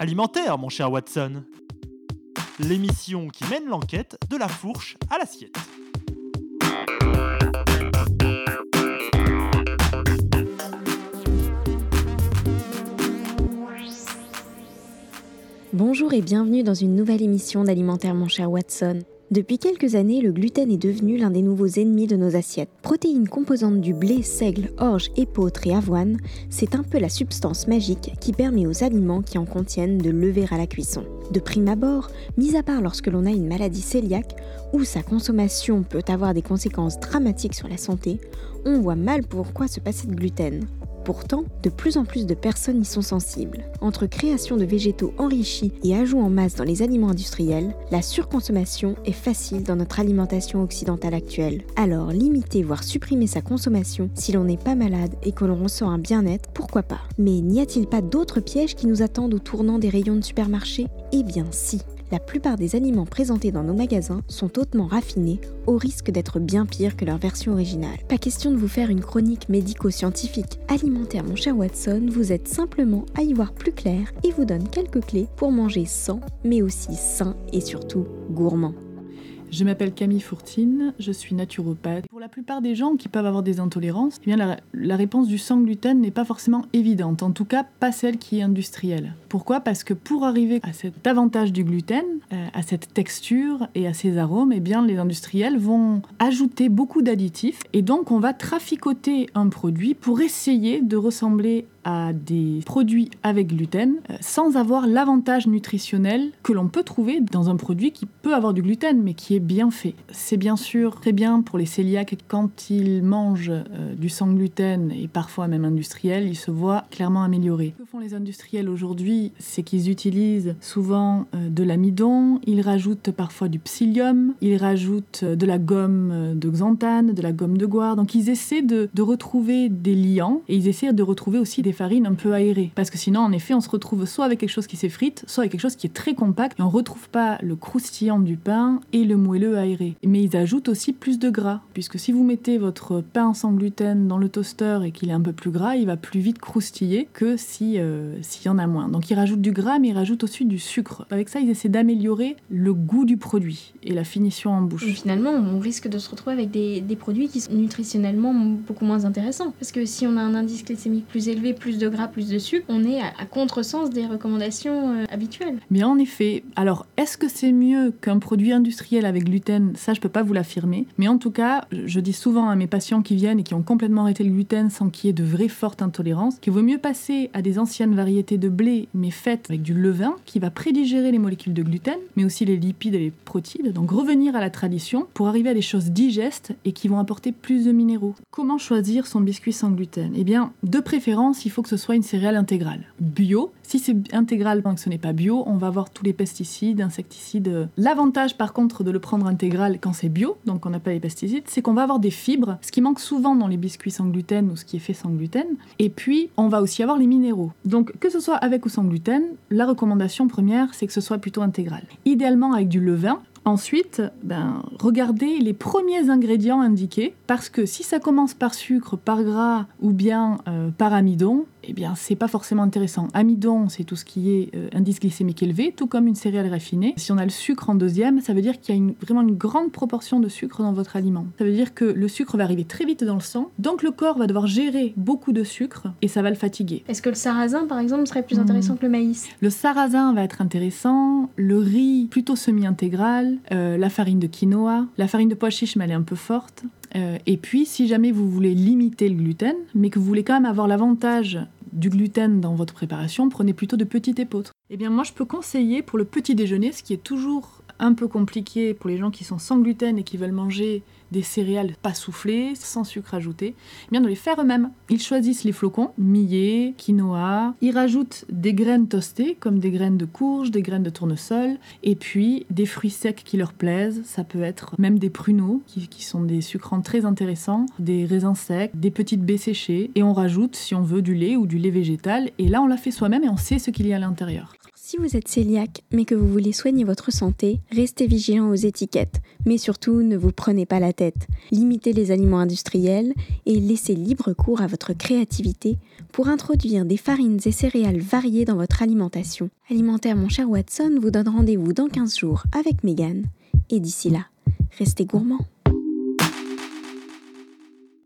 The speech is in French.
Alimentaire, mon cher Watson. L'émission qui mène l'enquête de la fourche à l'assiette. Bonjour et bienvenue dans une nouvelle émission d'Alimentaire mon cher Watson. Depuis quelques années, le gluten est devenu l'un des nouveaux ennemis de nos assiettes. Protéine composante du blé, seigle, orge, épeautre et avoine, c'est un peu la substance magique qui permet aux aliments qui en contiennent de lever à la cuisson. De prime abord, mis à part lorsque l'on a une maladie cœliaque, où sa consommation peut avoir des conséquences dramatiques sur la santé, on voit mal pourquoi se passer de gluten. Pourtant, de plus en plus de personnes y sont sensibles. Entre création de végétaux enrichis et ajouts en masse dans les aliments industriels, la surconsommation est facile dans notre alimentation occidentale actuelle. Alors, limiter voire supprimer sa consommation si l'on n'est pas malade et que l'on ressent un bien-être, pourquoi pas? Mais n'y a-t-il pas d'autres pièges qui nous attendent au tournant des rayons de supermarché? Eh bien si la plupart des aliments présentés dans nos magasins sont hautement raffinés, au risque d'être bien pires que leur version originale. Pas question de vous faire une chronique médico-scientifique. Alimentaire, mon cher Watson, vous êtes simplement à y voir plus clair et vous donne quelques clés pour manger sans, mais aussi sain et surtout gourmand. Je m'appelle Camille Fourtine, je suis naturopathe. Pour la plupart des gens qui peuvent avoir des intolérances, eh la réponse du sans gluten n'est pas forcément évidente, en tout cas pas celle qui est industrielle. Pourquoi? Parce que pour arriver à cet avantage du gluten, euh, à cette texture et à ces arômes, eh bien les industriels vont ajouter beaucoup d'additifs et donc on va traficoter un produit pour essayer de ressembler à des produits avec gluten euh, sans avoir l'avantage nutritionnel que l'on peut trouver dans un produit qui peut avoir du gluten mais qui est bien fait. C'est bien sûr très bien pour les cœliaques quand ils mangent euh, du sans gluten et parfois même industriel, ils se voient clairement améliorés. Ce que font les industriels aujourd'hui, c'est qu'ils utilisent souvent euh, de l'amidon, ils rajoutent parfois du psyllium, ils rajoutent de la gomme de xanthane, de la gomme de goire. Donc ils essaient de retrouver des liants et ils essaient de retrouver aussi des farines un peu aérées. Parce que sinon, en effet, on se retrouve soit avec quelque chose qui s'effrite, soit avec quelque chose qui est très compact et on retrouve pas le croustillant du pain et le moelleux aéré. Mais ils ajoutent aussi plus de gras, puisque si vous mettez votre pain sans gluten dans le toaster et qu'il est un peu plus gras, il va plus vite croustiller que si euh, s'il y en a moins. Donc ils rajoutent du gras, mais ils rajoutent aussi du sucre. Avec ça, ils essaient d'améliorer le goût du produit et la finition en bouche. Et finalement, on risque de se retrouver avec des, des produits qui sont nutritionnellement beaucoup moins intéressants. Parce que si on a un indice glycémique plus élevé, plus de gras, plus de sucre, on est à, contresens des recommandations euh, habituelles. Mais en effet, alors est-ce que c'est mieux qu'un produit industriel avec gluten? Ça, je peux pas vous l'affirmer. Mais en tout cas, je dis souvent à mes patients qui viennent et qui ont complètement arrêté le gluten sans qu'il y ait de vraies fortes intolérances, qu'il vaut mieux passer à des anciennes variétés de blé, mais faites avec du levain, qui va prédigérer les molécules de gluten, mais aussi les lipides et les protides. Donc revenir à la tradition pour arriver à des choses digestes et qui vont apporter plus de minéraux. Comment choisir son biscuit sans gluten? Eh bien, de préférence, il faut que ce soit une céréale intégrale. Bio, si c'est intégral que ce n'est pas bio, on va avoir tous les pesticides, insecticides. L'avantage par contre de le prendre intégral quand c'est bio, donc on n'a pas les pesticides, c'est qu'on va avoir des fibres, ce qui manque souvent dans les biscuits sans gluten ou ce qui est fait sans gluten. Et puis on va aussi avoir les minéraux. Donc que ce soit avec ou sans gluten, la recommandation première c'est que ce soit plutôt intégral. Idéalement avec du levain, Ensuite, ben, regardez les premiers ingrédients indiqués, parce que si ça commence par sucre, par gras ou bien euh, par amidon, eh bien, c'est pas forcément intéressant. Amidon, c'est tout ce qui est euh, indice glycémique élevé, tout comme une céréale raffinée. Si on a le sucre en deuxième, ça veut dire qu'il y a une, vraiment une grande proportion de sucre dans votre aliment. Ça veut dire que le sucre va arriver très vite dans le sang, donc le corps va devoir gérer beaucoup de sucre et ça va le fatiguer. Est-ce que le sarrasin, par exemple, serait plus intéressant Hmm. que le maïs? Le sarrasin va être intéressant, le riz plutôt semi-intégral, euh, la farine de quinoa, la farine de pois chiche, mais elle est un peu forte. Euh, et puis, si jamais vous voulez limiter le gluten, mais que vous voulez quand même avoir l'avantage du gluten dans votre préparation, prenez plutôt de petites épeautres. Eh bien, moi, je peux conseiller pour le petit déjeuner, ce qui est toujours un peu compliqué pour les gens qui sont sans gluten et qui veulent manger des céréales pas soufflées, sans sucre ajouté, eh bien de les faire eux-mêmes. Ils choisissent les flocons, millet, quinoa, ils rajoutent des graines toastées comme des graines de courge, des graines de tournesol, et puis des fruits secs qui leur plaisent. Ça peut être même des pruneaux qui, qui sont des sucrants très intéressants, des raisins secs, des petites baies séchées, et on rajoute si on veut du lait ou du lait végétal, et là on l'a fait soi-même et on sait ce qu'il y a à l'intérieur. Si vous êtes cœliaque mais que vous voulez soigner votre santé, restez vigilant aux étiquettes, mais surtout ne vous prenez pas la tête. Limitez les aliments industriels et laissez libre cours à votre créativité pour introduire des farines et céréales variées dans votre alimentation. Alimentaire mon cher Watson vous donne rendez-vous dans 15 jours avec Megan et d'ici là, restez gourmands.